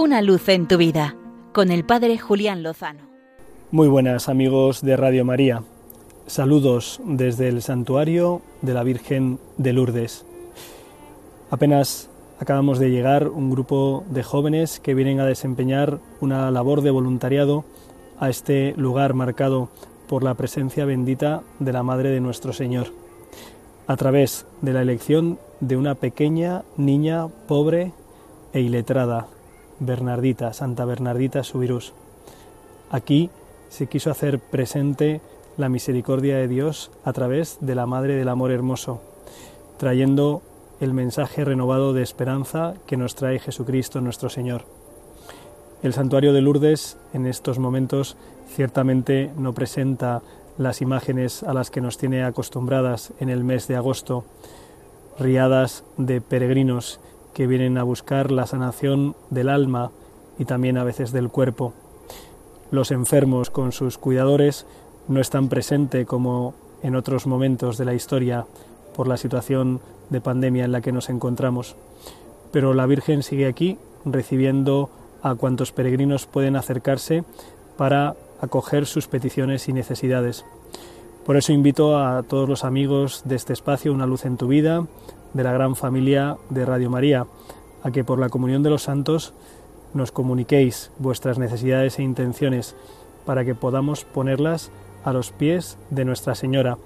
Una luz en tu vida con el Padre Julián Lozano. Muy buenas amigos de Radio María. Saludos desde el santuario de la Virgen de Lourdes. Apenas acabamos de llegar un grupo de jóvenes que vienen a desempeñar una labor de voluntariado a este lugar marcado por la presencia bendita de la Madre de nuestro Señor, a través de la elección de una pequeña niña pobre e iletrada, Bernardita, Santa Bernardita Subirús. Aquí se quiso hacer presente la misericordia de Dios a través de la Madre del Amor Hermoso, trayendo el mensaje renovado de esperanza que nos trae Jesucristo nuestro Señor. El santuario de Lourdes en estos momentos ciertamente no presenta las imágenes a las que nos tiene acostumbradas en el mes de agosto, riadas de peregrinos que vienen a buscar la sanación del alma y también a veces del cuerpo. Los enfermos con sus cuidadores no están presentes como en otros momentos de la historia por la situación de pandemia en la que nos encontramos. Pero la Virgen sigue aquí recibiendo a cuantos peregrinos pueden acercarse para acoger sus peticiones y necesidades. Por eso invito a todos los amigos de este espacio Una luz en tu vida, de la gran familia de Radio María, a que por la comunión de los santos nos comuniquéis vuestras necesidades e intenciones para que podamos ponerlas a los pies de Nuestra Señora,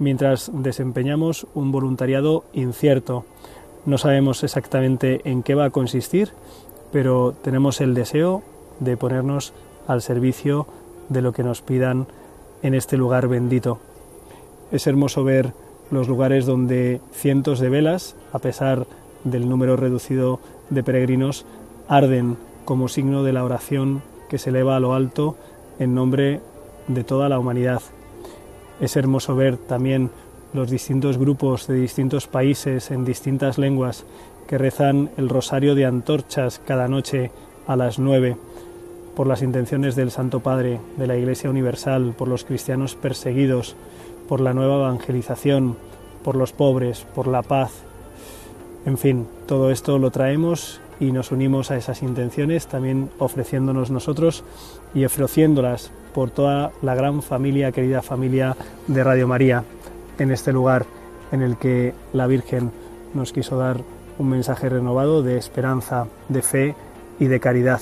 mientras desempeñamos un voluntariado incierto. No sabemos exactamente en qué va a consistir, pero tenemos el deseo de ponernos al servicio de lo que nos pidan en este lugar bendito. Es hermoso ver los lugares donde cientos de velas, a pesar del número reducido de peregrinos, arden como signo de la oración que se eleva a lo alto en nombre de toda la humanidad. Es hermoso ver también los distintos grupos de distintos países en distintas lenguas que rezan el rosario de antorchas cada noche a las nueve por las intenciones del Santo Padre, de la Iglesia Universal, por los cristianos perseguidos, por la nueva evangelización, por los pobres, por la paz. En fin, todo esto lo traemos y nos unimos a esas intenciones, también ofreciéndonos nosotros y ofreciéndolas por toda la gran familia, querida familia de Radio María, en este lugar en el que la Virgen nos quiso dar un mensaje renovado de esperanza, de fe y de caridad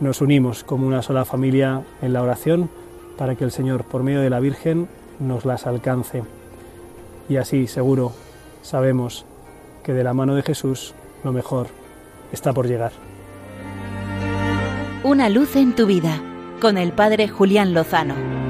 nos unimos como una sola familia en la oración para que el Señor, por medio de la Virgen, nos las alcance. Y así, seguro, sabemos que de la mano de Jesús lo mejor está por llegar. Una luz en tu vida con el Padre Julián Lozano.